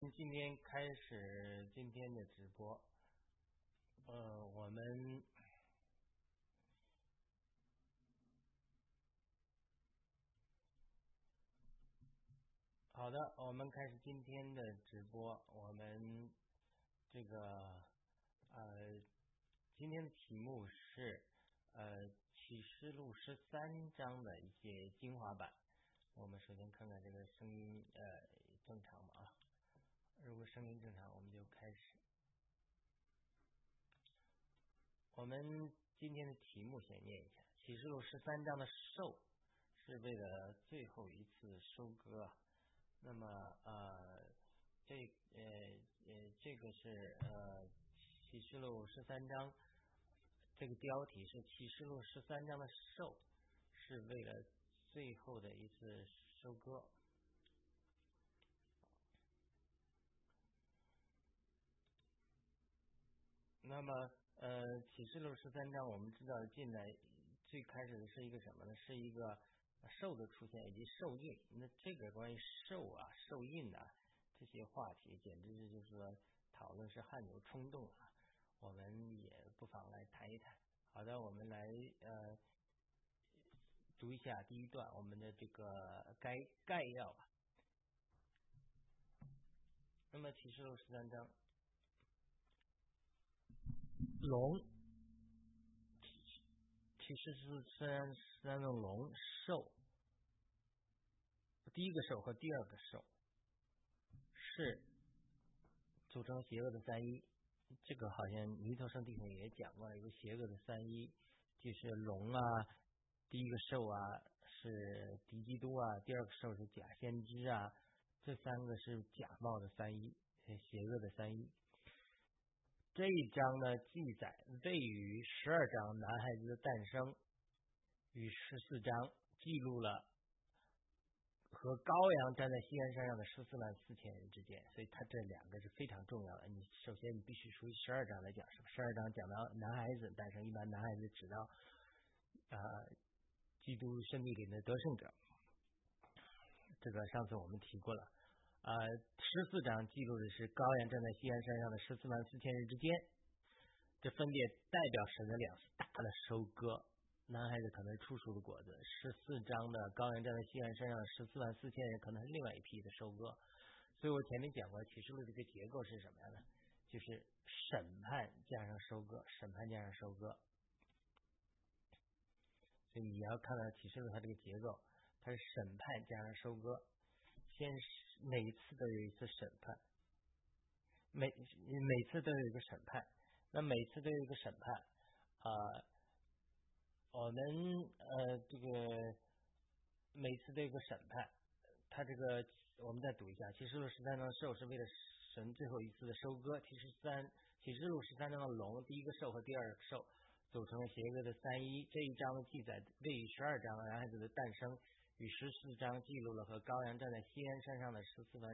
从今天开始今天的直播，呃，我们好的，我们开始今天的直播。我们这个呃，今天的题目是呃《启示录》十三章的一些精华版。我们首先看看这个声音呃正常吗？啊？如果声音正常，我们就开始。我们今天的题目先念一下：启示录十三章的受是为了最后一次收割。那么呃，这呃呃这个是呃启示录十三章，这个标题是启示录十三章的受是为了最后的一次收割。那么，呃，启示录十三章，我们知道进来最开始的是一个什么呢？是一个兽的出现以及兽印。那这个关于兽啊、兽印啊这些话题，简直是就是说讨论是汗牛充栋啊。我们也不妨来谈一谈。好的，我们来呃读一下第一段我们的这个概概要吧。那么启示录十三章。龙，其实是三三种龙兽，第一个兽和第二个兽是组成邪恶的三一。这个好像弥陀圣地也讲过了，一个邪恶的三一，就是龙啊，第一个兽啊是敌基督啊，第二个兽是假先知啊，这三个是假冒的三一，邪恶的三一。这一章呢，记载位于十二章男孩子的诞生，与十四章记录了和羔羊站在西安山上的十四万四千人之间，所以它这两个是非常重要的。你首先你必须熟悉十二章来讲，十二章讲到男孩子诞生，一般男孩子指到啊，基督生命里的得胜者，这个上次我们提过了。呃，十四章记录的是高阳站在西安山上的十四万四千人之间，这分别代表神的两次大的收割。男孩子可能是初熟的果子，十四章的高阳站在西安山上十四万四千人可能是另外一批的收割。所以我前面讲过启示录这个结构是什么样的，就是审判加上收割，审判加上收割。所以你要看到启示录它这个结构，它是审判加上收割，先是。每一次都有一次审判，每每次都有一个审判，那每次都有一个审判啊，我们呃这个每次都有一个审判，他这个我们再读一下，启示录十三章的兽是为了神最后一次的收割，其实三启示录十三章的龙，第一个兽和第二个兽组成了邪恶的三一，这一章的记载位于十二章男孩子的诞生。与十四章记录了和羔羊站在西安山上的十四万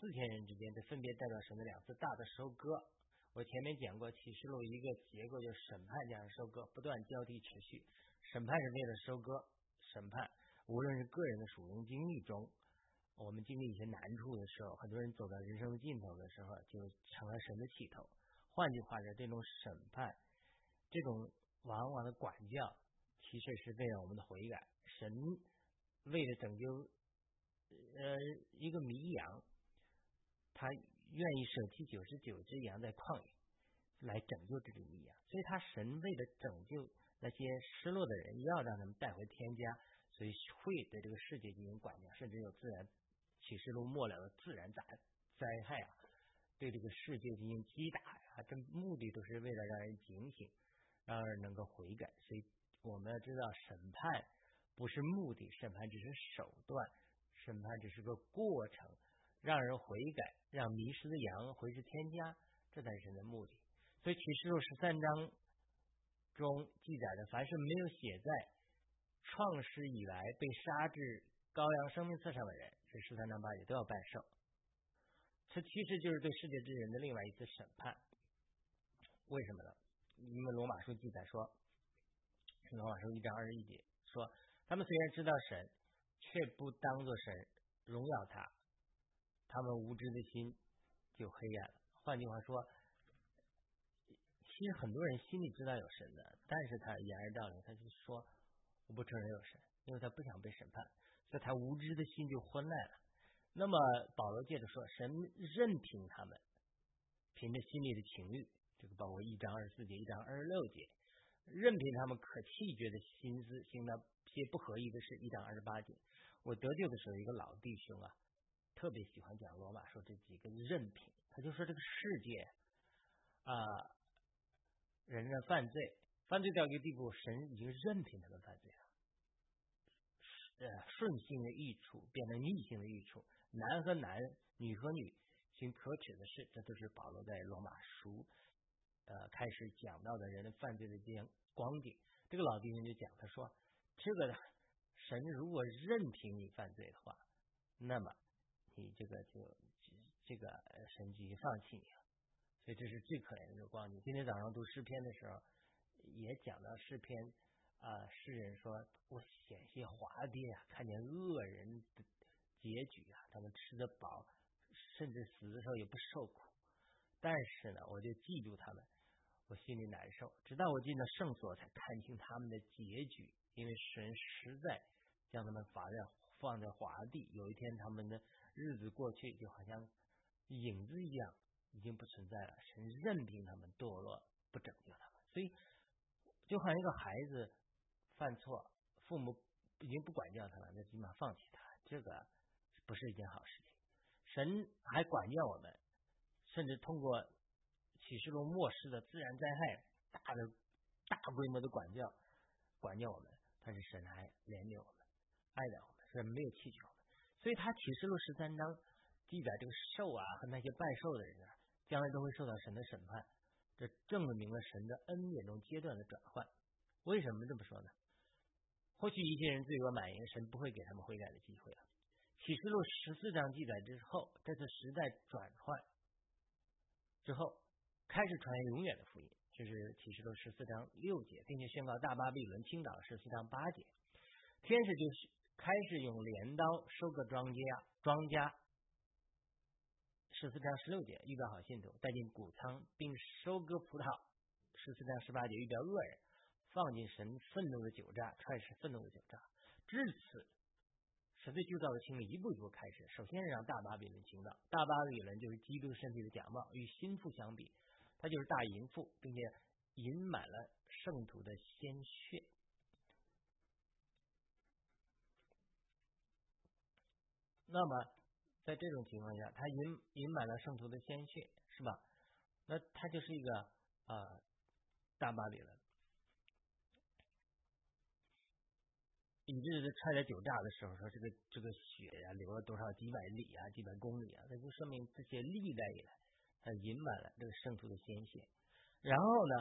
四千人之间，这分别代表神的两次大的收割。我前面讲过启示录一个结构，就是审判加上收割，不断交替持续。审判是为了收割，审判无论是个人的属灵经历中，我们经历一些难处的时候，很多人走到人生的尽头的时候，就成了神的起头。换句话说，这种审判，这种往往的管教，其实是为了我们的悔改。神。为了拯救呃一个迷羊，他愿意舍弃九十九只羊在旷野来拯救这只迷羊，所以他神为了拯救那些失落的人，要让他们带回天家，所以会对这个世界进行管教，甚至有自然启示录末了的自然灾灾害啊，对这个世界进行击打呀，这目的都是为了让人警醒，让人能够悔改。所以我们要知道审判。不是目的，审判只是手段，审判只是个过程，让人悔改，让迷失的羊回至天家，这才是神的目的。所以启示录十三章中记载的，凡是没有写在创世以来被杀至羔羊生命册上的人，这十三章八节都要拜寿。这其实就是对世界之人的另外一次审判。为什么呢？因为罗马书记载说，罗马书一章二十一节说。他们虽然知道神，却不当作神荣耀他。他们无知的心就黑暗了。换句话说，其实很多人心里知道有神的，但是他掩耳盗铃，他就说我不承认有神，因为他不想被审判，所以他无知的心就昏暗了。那么保罗接着说，神任凭他们凭着心里的情欲，这个包括一章二十四节、一章二十六节，任凭他们可气绝的心思行那些不合意的事，一章二十八节。我得救的时候，一个老弟兄啊，特别喜欢讲罗马说这几个任凭，他就说这个世界啊，人的犯罪，犯罪到一个地步，神已经任凭他们犯罪了，呃，顺性的益处变成逆性的益处，男和男，女和女行可耻的事，这都是保罗在罗马书呃开始讲到的人的犯罪的这样光景。这个老弟兄就讲，他说这个。神如果任凭你犯罪的话，那么你这个就这个神就放弃你了。所以这是最可怜的一个光景。今天早上读诗篇的时候，也讲到诗篇啊，诗人说我险些滑跌啊，看见恶人的结局啊，他们吃得饱，甚至死的时候也不受苦。但是呢，我就记住他们，我心里难受。直到我进了圣所，才看清他们的结局，因为神实在。将他们放在放在华地，有一天他们的日子过去，就好像影子一样，已经不存在了。神任凭他们堕落，不拯救他们，所以就好像一个孩子犯错，父母已经不管教他了，那起码放弃他，这个不是一件好事情。神还管教我们，甚至通过启示录末世的自然灾害，大的大规模的管教管教我们，但是神还怜悯我们。爱的我们，是没有弃绝我们，所以他启示录十三章记载这个兽啊和那些拜兽的人啊，将来都会受到神的审判，这证明了神的恩典中阶段的转换。为什么这么说呢？或许一些人罪恶满盈，神不会给他们悔改的机会了。启示录十四章记载之后，这次时代转换之后，开始传永远的福音，这是启示录十四章六节，并且宣告大巴比伦倾倒十四章八节，天使就是。开始用镰刀收割庄稼，庄稼十四章十六节预表好信徒带进谷仓，并收割葡萄十四章十八节预表恶人放进神愤怒的酒榨，开始愤怒的酒榨。至此，神对旧造的清理一步一步开始。首先让大巴比伦倾倒，大巴比伦就是基督身体的假冒，与心腹相比，他就是大淫妇，并且饮满了圣徒的鲜血。那么，在这种情况下，他饮饮满了圣徒的鲜血，是吧？那他就是一个啊大巴黎了，以致是踹在酒驾的时候，说这个这个血呀流了多少几百里啊几百公里啊，那就说明这些历代以来，他饮满了这个圣徒的鲜血。然后呢，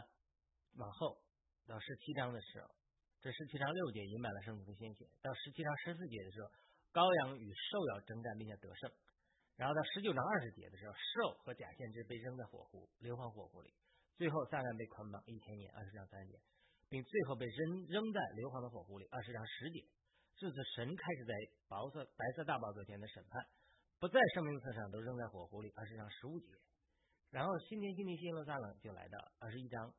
往后到十七章的时候，这十七章六节饮满了圣徒的鲜血，到十七章十四节的时候。羔羊与兽要征战，并且得胜。然后到十九章二十节的时候，兽和假先知被扔在火湖、硫磺火湖里。最后撒旦被捆绑一千年，二十章三节，并最后被扔扔在硫磺的火湖里，二十章十节。自此，神开始在白色白色大宝座前的审判，不在生命册上都扔在火湖里，二十章十五节。然后新天新地新耶路撒冷就来到二十一章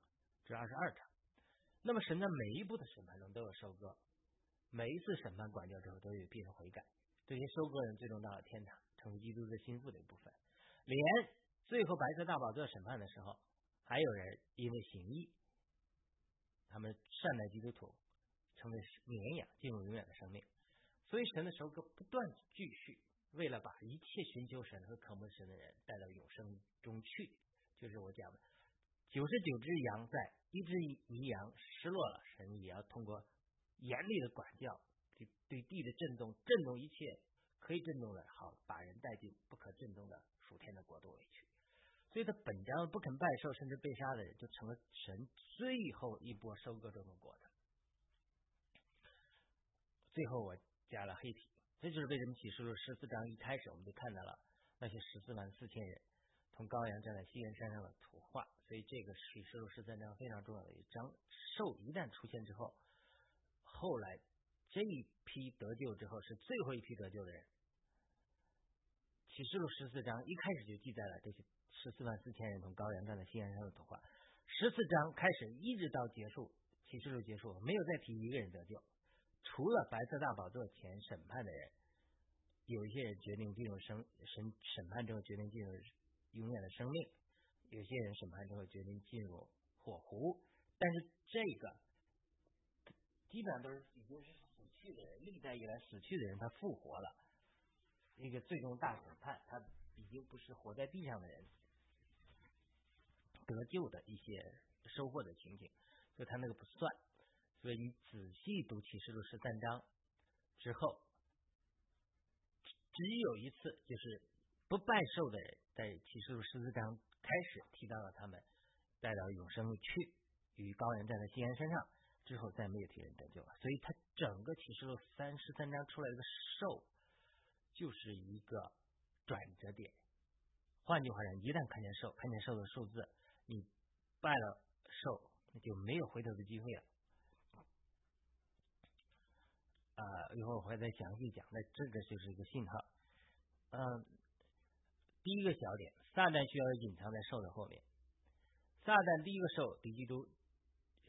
至二十二章。那么神在每一步的审判中都有收割。每一次审判管教之后，都有必人悔改。这些收割人最终到了天堂，成为基督的心腹的一部分。连最后白色大宝座审判的时候，还有人因为行义，他们善待基督徒，成为绵羊，进入永远的生命。所以神的收割不断继续，为了把一切寻求神和渴慕神的人带到永生中去。就是我讲的，九十九只羊在一只迷羊失落了，神也要通过。严厉的管教，对对地的震动，震动一切可以震动的，好把人带进不可震动的属天的国度里去。所以他本将不肯拜寿，甚至被杀的人，就成了神最后一波收割中的果子。最后我加了黑体，这就是为什么启示录十四章一开始我们就看到了那些十四万四千人从高阳站在西岩山上的图画。所以这个启示录十三章非常重要的一章，兽一旦出现之后。后来这一批得救之后是最后一批得救的人，启示录十四章一开始就记载了这些十四万四千人从高原站在西安山上的图画。十四章开始一直到结束，启示录结束没有再提一个人得救，除了白色大宝座前审判的人，有一些人决定进入生审审判之后决定进入永远的生命，有些人审判之后决定进入火湖，但是这个基本上都是已经是死去的人，历代以来死去的人他复活了。那个最终大审判，他已经不是活在地上的人得救的一些收获的情景，所以他那个不算。所以你仔细读启示录十三章之后，只有一次，就是不拜寿的人在启示录十四章开始提到了他们带到永生里去，与高人站在西安山上之后，再没有提人得救了。所以他整个启示录三十三章出来一个寿。就是一个转折点。换句话讲，一旦看见兽，看见兽的数字，你拜了兽，那就没有回头的机会了。啊，一会儿我会再详细讲。那这个就是一个信号。嗯，第一个小点，撒旦需要隐藏在兽的后面。撒旦第一个兽敌基督，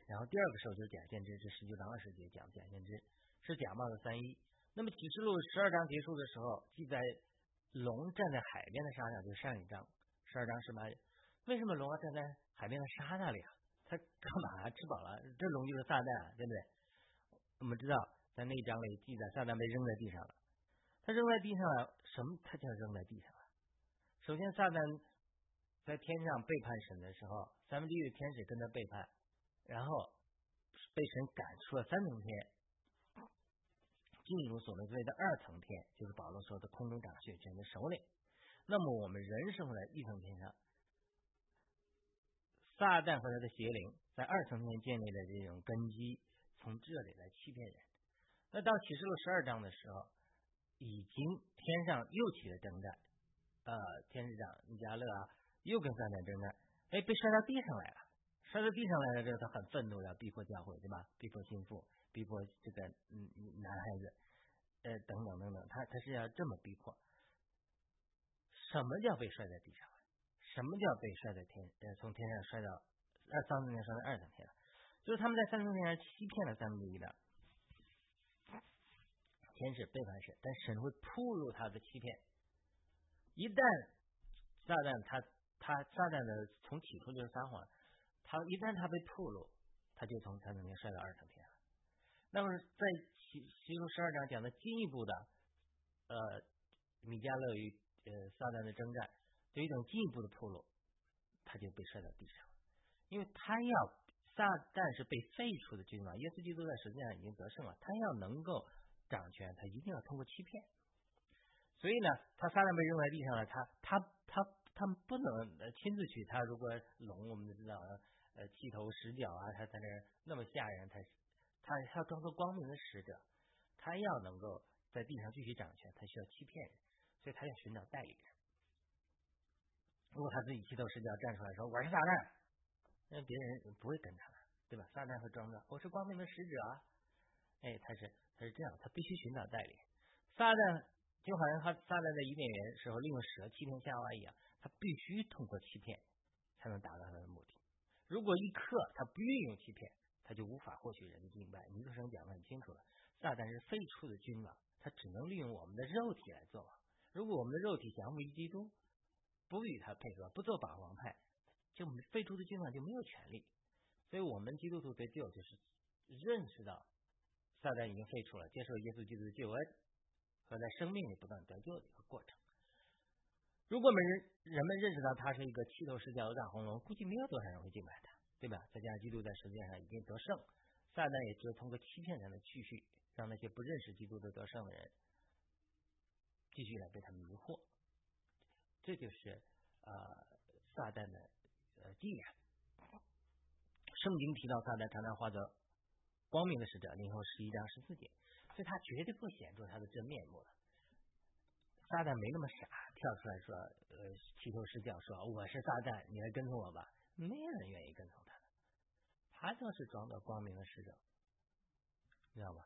然后第二个兽就是假先知，是十九章二十节讲假先知是假冒的三一。那么启示录十二章结束的时候，记载龙站在海边的沙上，就是上一章十二章十八。为什么龙要站在海边的沙那里啊？它干嘛？吃饱了？这龙就是撒旦，对不对？我们知道在那一章里记载，撒旦被扔在地上了。他扔在地上了，什么？他叫扔在地上了。首先，撒旦在天上背叛神的时候，三分之一的天使跟他背叛，然后被神赶出了三层天。进入所谓的二层天，就是保罗说的空中掌血权的首领。那么我们人生在一层天上，撒旦和他的邪灵在二层天建立的这种根基，从这里来欺骗人。那到启示录十二章的时候，已经天上又起了征战，呃，天使长尼加勒啊，又跟撒旦征战，哎，被摔到地上来了。摔到地上来了之后，他很愤怒，要逼迫教会，对吧？逼迫心腹。逼迫这个嗯男孩子，呃等等等等，他他是要这么逼迫。什么叫被摔在地上？什么叫被摔在天呃从天上摔到二三层天摔到二层天了？就是他们在三层天上欺骗了三分之一的天使背叛神，但神会铺露他的欺骗。一旦撒旦他他撒旦的从起初就是撒谎，他一旦他被铺露，他就从三层天摔到二层天。那么在其其中十二章讲的进一步的，呃，米迦勒与呃撒旦的征战，有一种进一步的铺路，他就被摔到地上，因为他要撒旦是被废除的君王，耶稣基督在实际上已经得胜了，他要能够掌权，他一定要通过欺骗，所以呢，他撒旦被扔在地上了，他他他他们不能亲自去，他如果龙我们都知道，呃，七头十脚啊，他在那那么吓人，他。他要装作光明的使者，他要能够在地上继续掌权，他需要欺骗人，所以他要寻找代理人。如果他自己七头十脚站出来说我是撒旦，那别人不会跟他的，对吧？撒旦会装着我是光明的使者，哎，他是他是这样，他必须寻找代理。撒旦就好像他撒旦在伊甸园时候利用蛇欺骗夏娃一样，他必须通过欺骗才能达到他的目的。如果一刻他不运用欺骗。他就无法获取人的敬拜。尼克生讲的很清楚了，撒旦是废黜的君王，他只能利用我们的肉体来做王。如果我们的肉体降服于基督，不与他配合，不做法王派，就废黜的君王就没有权利。所以，我们基督徒得救，就是认识到撒旦已经废除了，接受耶稣基督的救恩和在生命里不断得救的一个过程。如果我们人人们认识到他是一个七头十脚的大红龙，估计没有多少人会敬拜他。对吧？再加上基督在世界上已经得胜，撒旦也只有通过欺骗才能继续让那些不认识基督的得胜的人继续来被他迷惑。这就是呃撒旦的呃既然。圣经提到撒旦常常化作光明的使者，零后十一章十四节，所以他绝对不显出他的真面目的。撒旦没那么傻，跳出来说呃七头十脚说我是撒旦，你来跟从我吧，没人愿意跟从。他他就是装作光明的使者，知道吗？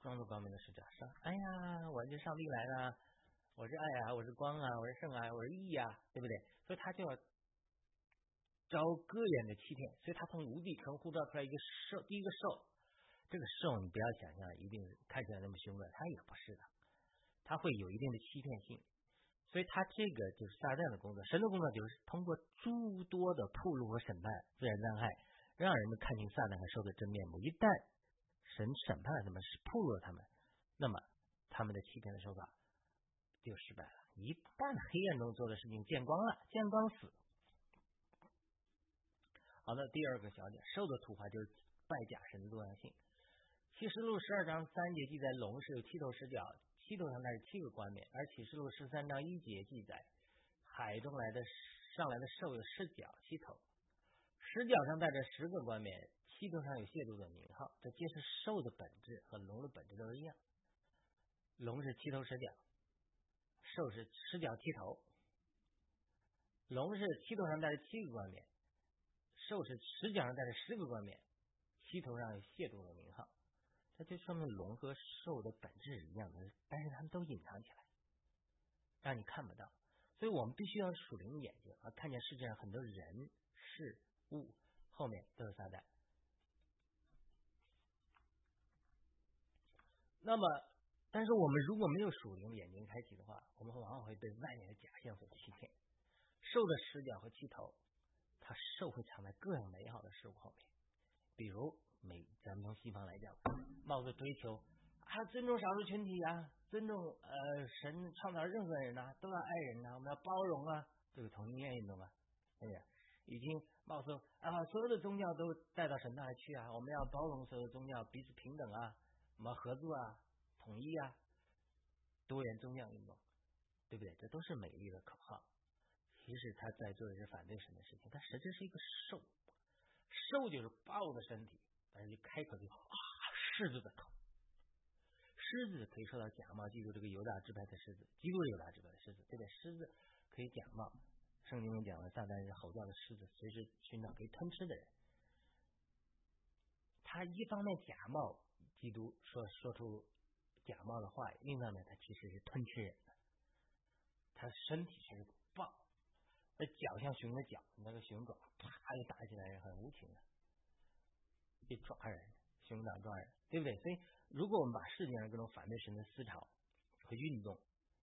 装作光明的使者说：“哎呀，我是上帝来了，我是爱啊，我是光啊，我是圣啊，我是义啊，对不对？所以他就要招各样的欺骗，所以他从无底坑呼召出来一个兽，第一个兽，这个兽你不要想象一定看起来那么凶恶，它也不是的，它会有一定的欺骗性。所以，他这个就是撒旦的工作。神的工作就是通过诸多的铺路和审判自然灾害，让人们看清撒旦和兽的真面目。一旦神审判了他们，是铺路了他们，那么他们的欺骗的手法就失败了。一旦黑暗中做的事情见光了，见光死。好的，第二个小点，兽的图画就是拜假神的多样性。启示录十二章三节记载，龙是有七头十脚。七头上带着七个冠冕，而启示录十三章一节记载，海中来的上来的兽有十角七头，十角上带着十个冠冕，七头上有亵渎的名号。这皆是兽的本质和龙的本质都一样，龙是七头十角，兽是十角七头。龙是七头上带着七个冠冕，兽是十角上带着十个冠冕，七头上有亵渎的名号。这就说明龙和兽的本质是一样的，但是他们都隐藏起来，让你看不到。所以我们必须要属灵眼睛啊，看见世界上很多人事物后面都是撒旦。那么，但是我们如果没有属灵眼睛开启的话，我们往往会被外面的假象所欺骗。兽的视角和气头，它兽会藏在各样美好的事物后面，比如。美，咱们从西方来讲，冒着追求啊，尊重少数群体啊，尊重呃，神创造任何人呐，都要爱人呐，我们要包容啊，这个同性恋运动啊，对不对？已经冒出啊，所有的宗教都带到神那里去啊，我们要包容所有宗教，彼此平等啊，我们合作啊，统一啊，多元宗教运动，对不对？这都是美丽的口号。其实他在做的是反对神的事情，他实质是一个兽，兽就是豹的身体。反正就开口就啊，狮子的口，狮子可以受到假冒。记住这个犹大支派的狮子，基督犹大支派的狮子，对不对？狮子可以假冒。圣经中讲了，撒旦是吼叫的狮子，随时寻找可以吞吃的人。他一方面假冒基督，说说出假冒的话；另一方面，他其实是吞吃人的。他身体是个豹，那脚像熊的脚，那个熊爪啪就打起来是很无情的。去抓人，熊掌抓人，对不对？所以，如果我们把世界上各种反对神的思潮和运动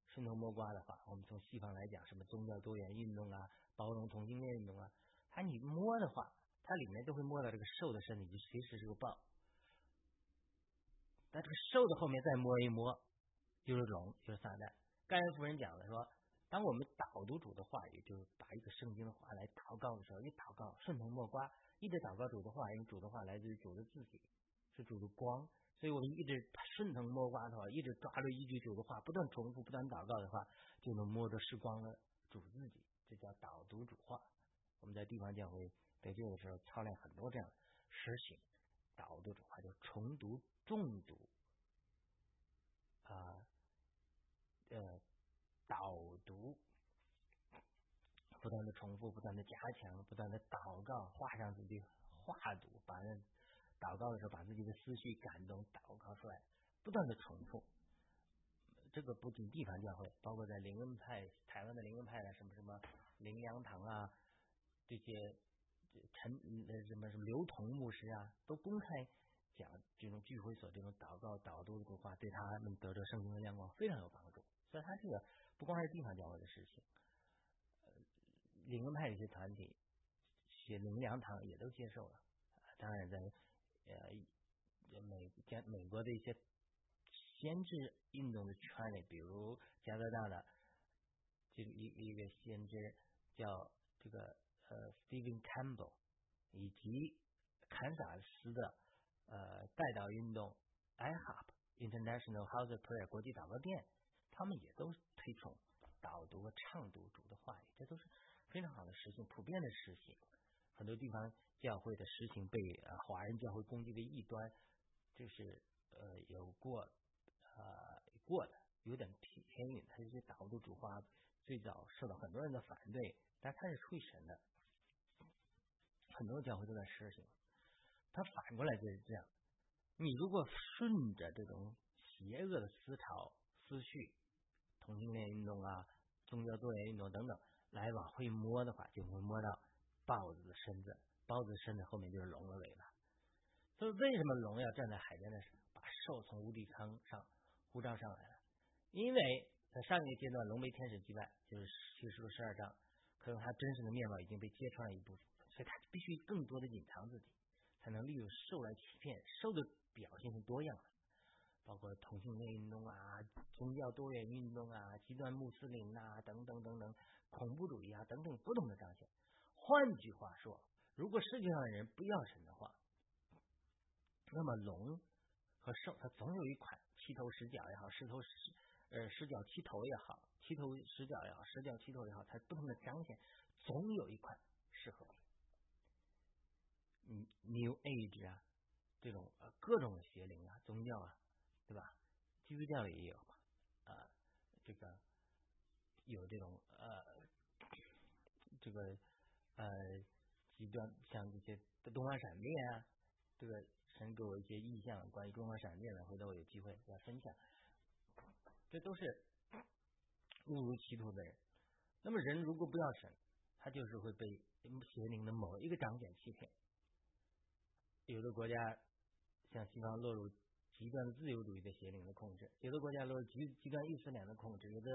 顺藤摸瓜的话，我们从西方来讲，什么宗教多元运动啊，包容同性恋运动啊，它你摸的话，它里面都会摸到这个兽的身体，就随时是个豹。但这个兽的后面再摸一摸，就是龙，就是撒旦。甘恩夫人讲了说，当我们导读主的话语，就是把一个圣经的话来祷告的时候，一祷告顺藤摸瓜。一直祷告主的话，因为主的话来自于主的自己，是主的光，所以我们一直顺藤摸瓜的话，一直抓住一句主的话，不断重复，不断祷告的话，就能摸着时光了主自己，这叫导读主话。我们在地方教会得救的时候操练很多这样实行导读主话，就重读、重读啊，呃，导读。不断的重复，不断的加强，不断的祷告，画上自己画图，把人祷告的时候，把自己的思绪感动祷告出来，不断的重复。这个不仅地方教会，包括在灵恩派、台湾的灵恩派的什么什么灵粮堂啊，这些陈那什么什么刘同牧师啊，都公开讲这种聚会所这种祷告导读的话，对他们得着圣经的亮光非常有帮助。所以他这个不光是地方教会的事情。呃灵恩派一些团体写灵粮堂也都接受了，当然在呃美加美国的一些先知运动的圈里，比如加拿大的这个一一个先知叫这个呃 Stephen Campbell，以及堪萨斯的呃代祷运动 IHOP International House of Prayer 国际祷告店，他们也都推崇导读和唱读主的话语，这都是。非常好的实行，普遍的实行，很多地方教会的实行被华人教会攻击的异端，就是呃有过呃过的，有点偏偏远。他这些导读主话最早受到很多人的反对，但他是出于神的，很多教会都在实行。他反过来就是这样，你如果顺着这种邪恶的思潮思绪，同性恋运动啊、宗教多元运动等等，来往回摸的话，就会摸到豹子的身子，豹子身子后面就是龙的尾巴。所以为什么龙要站在海边的时候，把兽从无底坑上呼召上来了？因为在上一个阶段，龙被天使击败，就是叙述十二章，可能他真实的面貌已经被揭穿了一部分，所以他必须更多的隐藏自己，才能利用兽来欺骗。兽的表现是多样的。包括同性恋运动啊、宗教多元运动啊、极端穆斯林啊等等等等，恐怖主义啊等等不同的彰显。换句话说，如果世界上的人不要神的话，那么龙和兽它总有一款七头十脚也好，十头十呃十脚七头也好，七头十脚也好，十脚七头也好，它不同的彰显，总有一款适合你。嗯，New Age 啊，这种呃各种邪灵啊，宗教啊。对吧？基督教里也有嘛，啊，这个有这种呃，这个呃极端，像这些东方闪电啊，这个神给我一些意象，关于东方闪电的，回头我有机会再分享。这都是误入歧途的人。那么人如果不要神，他就是会被邪灵的某一个长点欺骗。有的国家像西方落入。极端的自由主义的邪灵的控制，有的国家落入极极端伊斯兰的控制，有的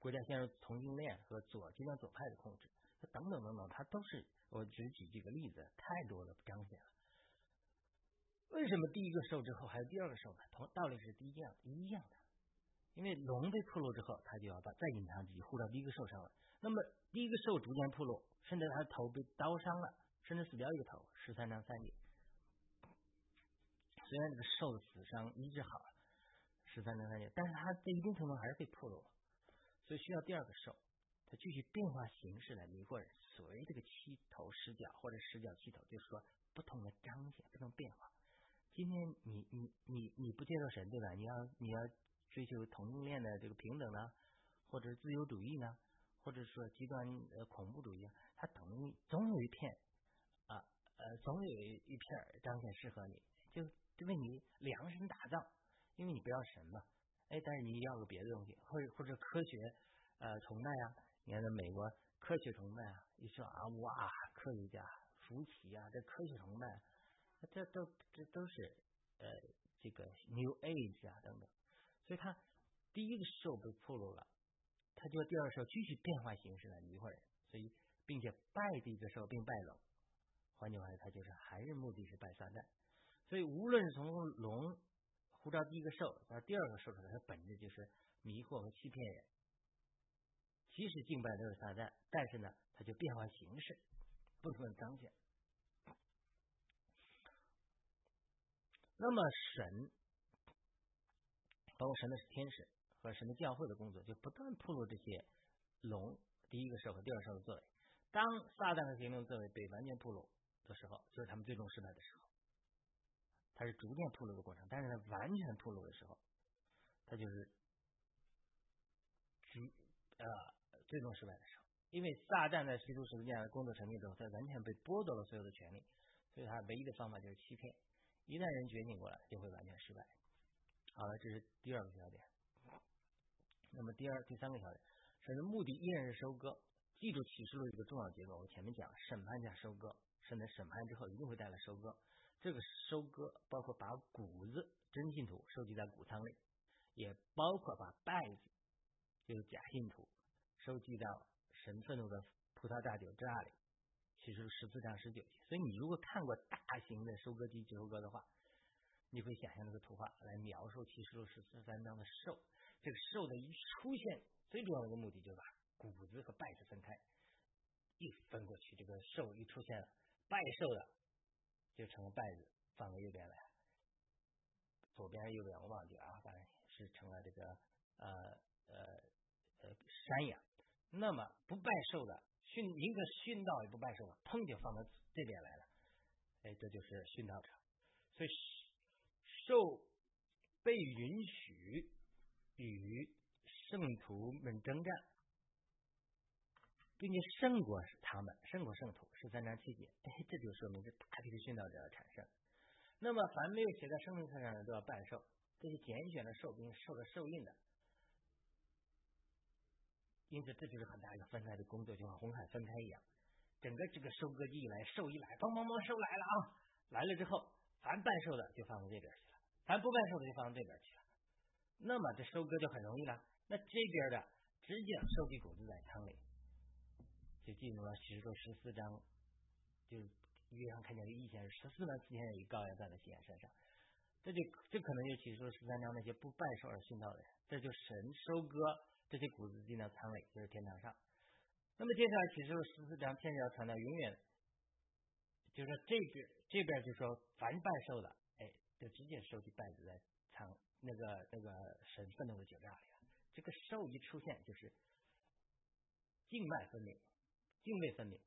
国家陷入同性恋和左极端左派的控制，等等等等，它都是我只举几个例子，太多了，彰显了。为什么第一个兽之后还有第二个兽呢？同道理是第一样一样的，因为龙被破落之后，他就要把再隐藏自己，护到第一个兽上了。那么第一个兽逐渐破落，甚至他的头被刀伤了，甚至死掉一个头，十三章三节。虽然这个兽的死伤医治好了，十三章三节，但是它在一定程度还是被破落，所以需要第二个兽，它继续变化形式来迷惑人。所谓这个七头十角或者十角七头，就是说不同的彰显，不同变化。今天你你你你不接受神对吧？你要你要追求同性恋的这个平等呢，或者自由主义呢，或者说极端呃恐怖主义，它总总有一片啊呃总有一片彰显适合你，就。就为你量身打造，因为你不要神嘛，哎，但是你要个别的东西，或者或者科学呃崇拜啊，你看在美国科学崇拜啊，一说啊哇科学家福奇啊，这科学崇拜，这都这都是呃这个 New Age 啊等等，所以他第一个兽被破落了，他就第二个兽继续变化形式来迷惑人，所以并且拜第一个兽并拜了，换句话说，他就是还是目的是拜撒旦。所以，无论是从龙呼召第一个兽到第二个兽出来，它本质就是迷惑和欺骗人。即使敬拜都是撒旦，但是呢，它就变化形式，不同的彰显。那么，神包括神的天使和神的教会的工作，就不断铺露这些龙第一个兽和第二个兽的作为。当撒旦和邪灵作为被完全铺露的时候，就是他们最终失败的时候。它是逐渐铺路的过程，但是它完全铺路的时候，它就是最呃最终失败的时候。因为撒旦在基督十字架工作成立之后，他完全被剥夺了所有的权利，所以他唯一的方法就是欺骗。一旦人觉醒过来，就会完全失败。好了，这是第二个小点。那么第二、第三个小点，神的目的依然是收割。记住启示录一个重要结构，我前面讲审判加收割，神的审判之后一定会带来收割。这个收割包括把谷子真信徒收集在谷仓里，也包括把稗子就是假信徒收集到神愤怒的葡萄大酒榨里，其实十四章十九节。所以你如果看过大型的收割机收割的话，你会想象这个图画来描述其实十四三章的兽。这个兽的一出现，最重要的一个目的就是把谷子和稗子分开，一分过去，这个兽一出现了，拜兽的。就成了拜字，放到右边来，左边右边我忘记啊，反正是成了这个呃呃呃山羊。那么不拜寿的训，宁可训道也不拜寿的，砰就放到这边来了，哎，这就是训道者。所以受被允许与圣徒们征战。并且胜过他们，胜过圣徒，十三章七节，哎，这就说明这大批的殉道者要产生。那么，凡没有写在生命册上的都要半寿，这些拣选的寿兵受了受印的，因此这就是很大一个分开的工作，就像红海分开一样。整个这个收割季一来，收一来，砰砰砰，收来了啊！来了之后，凡半收的就放到这边去了，凡不半收的就放到这边去了。那么这收割就很容易了。那这边的直接收集谷子在仓里，就进入了十个十四章，就约上看见个异象十四万四千人与羔羊在的西安山上。这就这可能就启示说十三章那些不拜受而殉道的人，这就神收割这些谷子进到仓里，就是天堂上。那么接下来启示录十四章，天使要传到永远，就是说这边这边就说凡拜受的，哎，就直接收集袋子在仓那个那个神愤怒的酒榨里了。这个兽一出现就是静脉分明，静脉分明。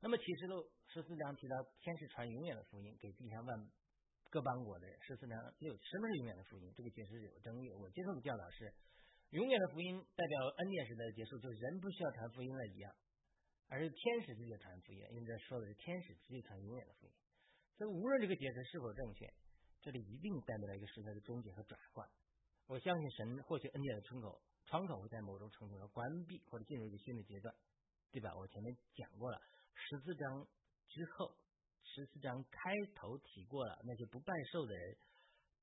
那么启示录十四章提到天使传永远的福音给地上万各邦国的人，十四章六什么是永远的福音？这个解释有争议。我接受的教导是，永远的福音代表恩典时代的结束，就是人不需要传福音了一样，而是天使直接传福音，因为这说的是天使直接传永远的福音。所以无论这个解释是否正确，这里一定代表了一个时代的终结和转换。我相信神获取恩典的窗口窗口会在某种程度上关闭或者进入一个新的阶段，对吧？我前面讲过了。十四章之后，十四章开头提过了那些不拜寿的人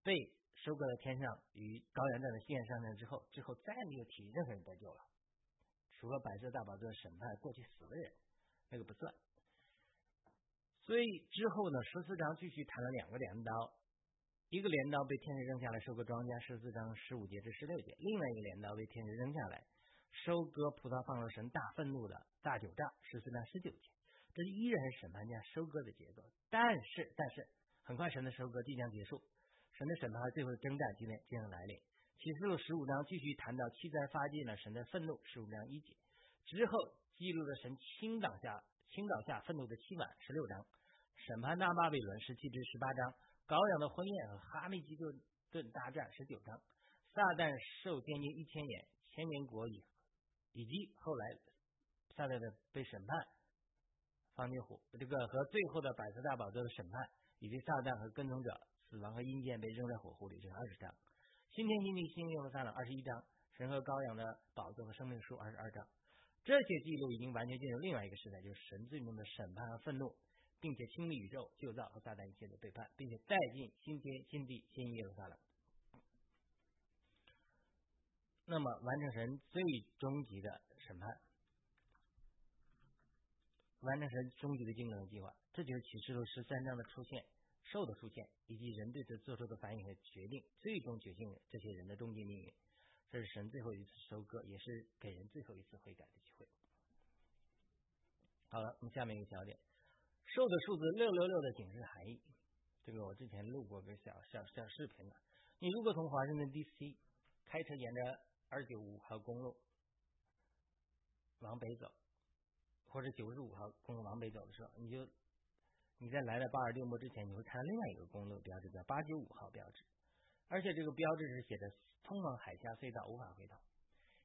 被收割了天上与高原站的线上面之后，之后再没有提任何人得救了，除了白色大宝座审判过去死的人，那个不算。所以之后呢，十四章继续谈了两个镰刀，一个镰刀被天使扔下来收割庄稼，十四章十五节至十六节；另外一个镰刀被天使扔下来收割葡萄放入神大愤怒的大酒榨，十四章十九节。这依然是审判家收割的节奏，但是但是很快神的收割即将结束，神的审判和最后的征战今天即将来临。启示录十五章继续谈到七灾发尽了神的愤怒，十五章一节之后记录了神倾倒下倾倒下愤怒的七晚，十六章审判大巴比伦十七至十八章羔羊的婚宴和哈密基顿顿大战十九章撒旦受监禁一千年千年国以以及后来撒旦的被审判。方天虎这个和最后的百色大宝座的审判，以及撒旦和跟踪者死亡和阴间被扔在火湖里，这是二十章。新天新地新耶路撒冷二十一章，神和羔羊的宝座和生命树二十二章。这些记录已经完全进入另外一个时代，就是神最终的审判和愤怒，并且清理宇宙、旧造和撒旦一切的背叛，并且带进新天新地新耶路撒冷。那么完成神最终极的审判。完成神终极的精神计划，这就是启示录十三章的出现、兽的出现，以及人对这做出的反应和决定，最终决定这些人的终极命运。这是神最后一次收割，也是给人最后一次悔改的机会。好了，我们下面一个小点，瘦的数字六六六的警示含义。这个我之前录过个小小小视频了。你如果从华盛顿 D.C. 开车沿着二九五号公路往北走。或者九十五号公路往北走的时候，你就你在来到巴尔的摩之前，你会看到另外一个公路标志叫八九五号标志，而且这个标志是写着通往海峡隧道无法回头。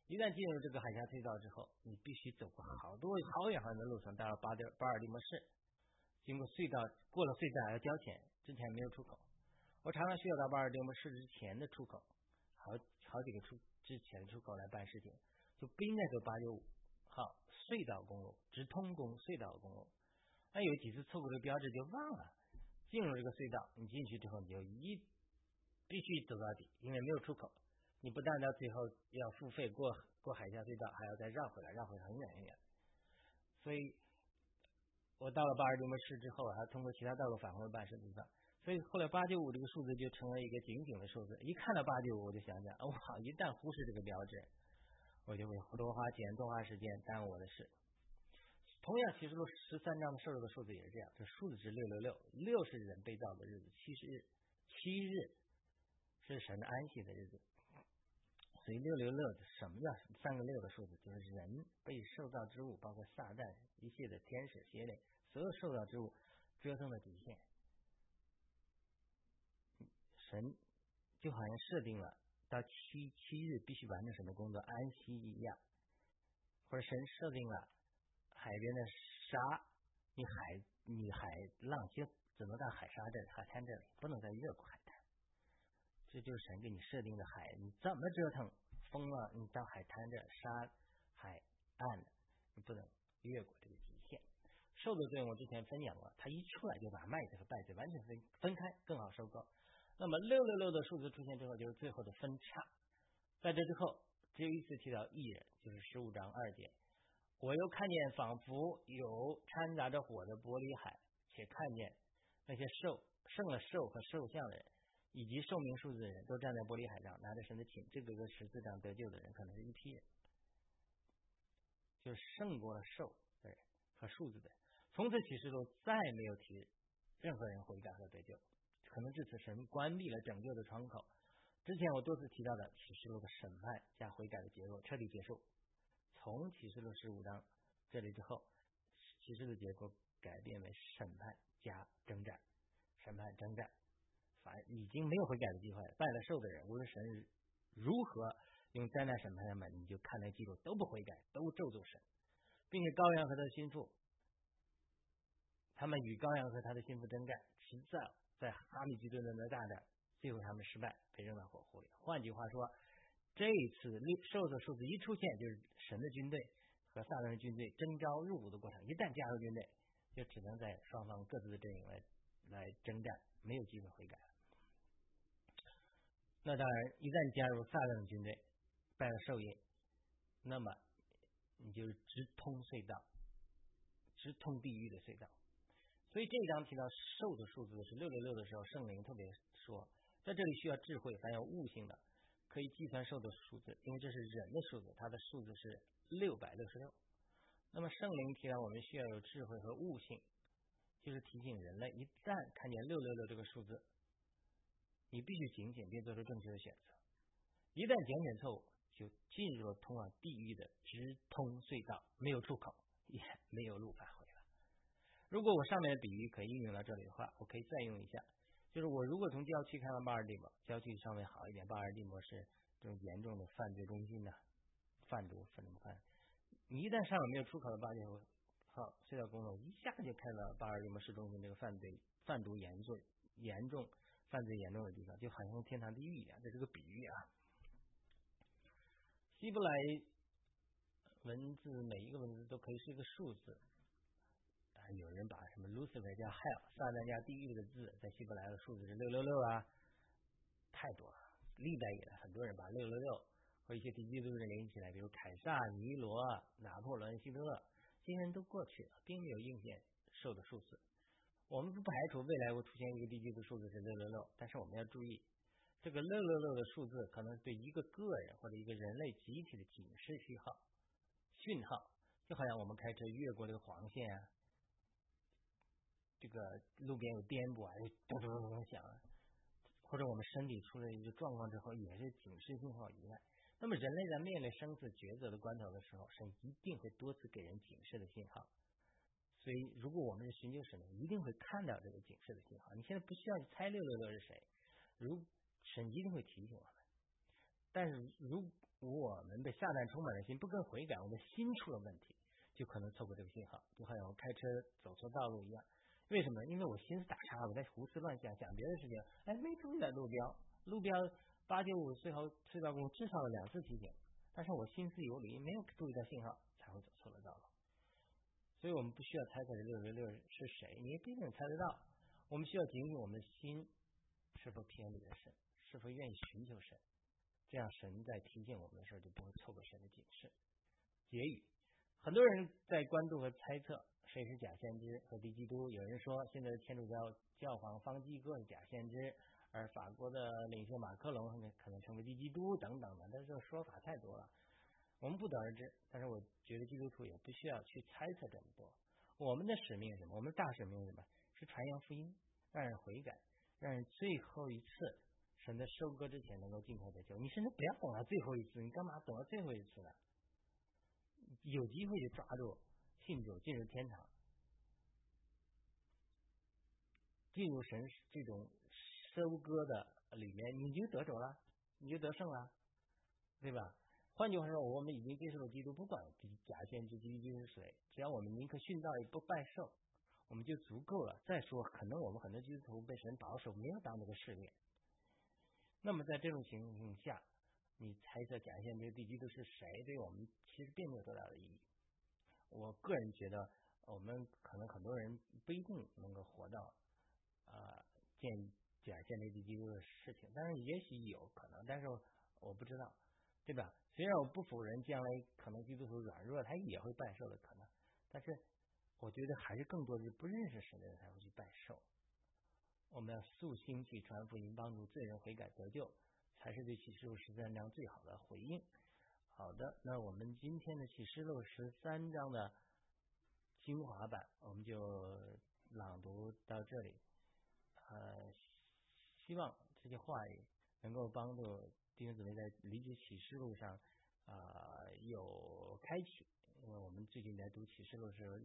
一旦进入这个海峡隧道之后，你必须走过好多好远好远的路程，到了巴德巴尔的摩市，经过隧道，过了隧道还要交钱，之前没有出口。我常常需要到巴尔的摩市之前的出口，好好几个出之前的出口来办事情，就不应该走八九五。好，隧道公路，直通公隧道公路。那有几次错过这个标志就忘了进入这个隧道。你进去之后，你就一必须走到底，因为没有出口。你不但到最后要付费过过海峡隧道，还要再绕回来，绕回很远很远。所以，我到了巴尔的摩市之后，还通过其他道路返回了办事地方。所以后来八九五这个数字就成了一个警醒的数字。一看到八九五，我就想想，哇！一旦忽视这个标志。我就会多花钱、多花时间耽误我的事。同样，其实录十三章的受肉的数字也是这样，这数字是六六六，六是人被造的日子，七日，七日是神安息的日子。所以六六六什么叫三个六的数字？就是人被受到之物，包括撒旦一切的天使、邪灵，所有受到之物折腾的底线。神就好像设定了。到七七日必须完成什么工作，安息一样，或者神设定了海边的沙，你海你海浪就只能到海沙这海滩这里，不能在热海。这就是神给你设定的海，你怎么折腾风疯了，你到海滩这沙海岸，你不能越过这个极限。受的作用我之前分享过，它一出来就把麦子和稗子完全分分开，更好收割。那么六六六的数字出现之后，就是最后的分叉。在这之后，只有一次提到艺人，就是十五章二节。我又看见仿佛有掺杂着火的玻璃海，且看见那些兽胜了兽和兽像的人，以及寿命数字的人都站在玻璃海上，拿着神的琴。这个十字上得救的人可能是一批人，就胜过了兽的人和数字的人。从此启示录再没有提任何人悔改和得救。可能至此神关闭了拯救的窗口。之前我多次提到的启示录的审判加悔改的结构彻底结束。从启示录十五章这里之后，启示的结构改变为审判加征战，审判征战，已经没有悔改的机会。拜了兽的人，无论神如何用灾难审判他们，你就看那记录都不悔改，都咒诅神，并且羔羊和他的心腹，他们与羔羊和他的心腹征战，实在。在哈米基顿的那大战，最后他们失败，被扔到火湖里。换句话说，这一次六兽的数字一出现，就是神的军队和撒旦的军队征召入伍的过程。一旦加入军队，就只能在双方各自的阵营来来征战，没有机会悔改。那当然，一旦加入大量的军队，拜了兽印，那么你就是直通隧道，直通地狱的隧道。所以这一章提到兽的数字是六六六的时候，圣灵特别说，在这里需要智慧，还有悟性的，可以计算兽的数字，因为这是人的数字，它的数字是六百六十六。那么圣灵提到我们需要有智慧和悟性，就是提醒人类，一旦看见六六六这个数字，你必须警醒并做出正确的选择。一旦拣选错误，就进入了通往地狱的直通隧道，没有出口，也没有路返回了。如果我上面的比喻可以应用到这里的话，我可以再用一下，就是我如果从郊区开到巴尔的摩，郊区稍微好一点，巴尔的摩是这种严重的犯罪中心呢，贩毒分么犯？你一旦上了没有出口的巴尔的摩好隧道公路，一下就开到巴尔的摩市中心这个犯罪贩毒严重严重犯罪严重的地方，就好像天堂地狱一样，这是个比喻啊。希伯来文字每一个文字都可以是一个数字。有人把什么 Lucifer 加 Hell 撒旦加地狱的字在希伯来的数字是六六六啊，太多了。历代以来，很多人把六六六和一些敌基督的人连起来，比如凯撒、尼罗、拿破仑、希特勒，这些人都过去了，并没有应验受的数字。我们不排除未来会出现一个地基的数字是六六六，但是我们要注意，这个六六六的数字可能对一个个人或者一个人类集体的警示信号，讯号，就好像我们开车越过这个黄线啊。这个路边有颠簸啊，咚咚咚咚响，或者我们身体出了一个状况之后，也是警示信号以外。那么人类在面临生死抉择的关头的时候，神一定会多次给人警示的信号。所以，如果我们是寻求神的，一定会看到这个警示的信号。你现在不需要去猜六六六是谁，如神一定会提醒我们。但是，如果我们被撒旦充满了心，不跟悔改，我们心出了问题，就可能错过这个信号，就好像我开车走错道路一样。为什么？因为我心思打岔，我在胡思乱想，想别的事情，哎，没注意到路标，路标八九五隧道隧道工至少有两次提醒，但是我心思游离，没有注意到信号，才会走错了道路。所以我们不需要猜测这六六六是谁，你也不一定猜得到。我们需要警醒我们的心是否偏离了神，是否愿意寻求神，这样神在提醒我们的时候就不会错过神的警示。结语：很多人在关注和猜测。谁是假先知和敌基督？有人说，现在的天主教教皇方济各是假先知，而法国的领袖马克龙可能成为敌基督等等的。但是这说法太多了，我们不得而知。但是我觉得基督徒也不需要去猜测这么多。我们的使命是什么？我们的大使命是什么？是传扬福音，让人悔改，让人最后一次神在收割之前能够尽快得救。你甚至不要等到最后一次，你干嘛等到最后一次呢？有机会就抓住。信主进入天堂，进入神这种收割的里面，你就得着了，你就得胜了，对吧？换句话说，我们已经接受了基督，不管假先知基督是谁，只要我们宁可殉道也不拜圣，我们就足够了。再说，可能我们很多基督徒被神保守，没有当这个试炼。那么在这种情况下，你猜测假现这个地基督是谁，对我们其实并没有多大的意义。我个人觉得，我们可能很多人不一定能够活到啊见假现这地基督的事情，但是也许有可能，但是我不知道，对吧？虽然我不否认将来可能基督徒软弱，他也会拜寿的可能，但是我觉得还是更多的是不认识神的人才会去拜寿。我们要素心去传福音，帮助罪人悔改得救，才是对启示录十三章最好的回应。好的，那我们今天的启示录十三章的精华版，我们就朗读到这里。呃，希望这些话语能够帮助弟兄姊妹在理解启示录上啊有开启。因为我们最近在读启示录的时候，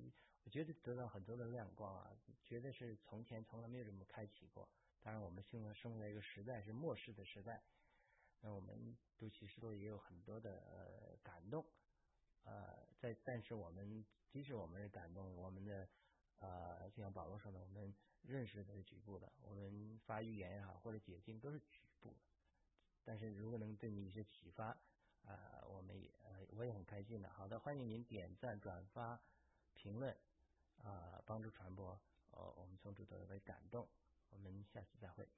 我觉得得到很多的亮光啊，觉得是从前从来没有这么开启过。当然，我们现在生活在一个时代是末世的时代，那我们读启示录也有很多的感动。呃，在但是我们即使我们是感动，我们的呃就像保罗说的，我们认识的是局部的，我们发预言也好或者解经都是局部的。但是如果能对你一些启发。啊，我们也，我也很开心的。好的，欢迎您点赞、转发、评论啊，帮助传播。哦，我们从主得来感动。我们下期再会。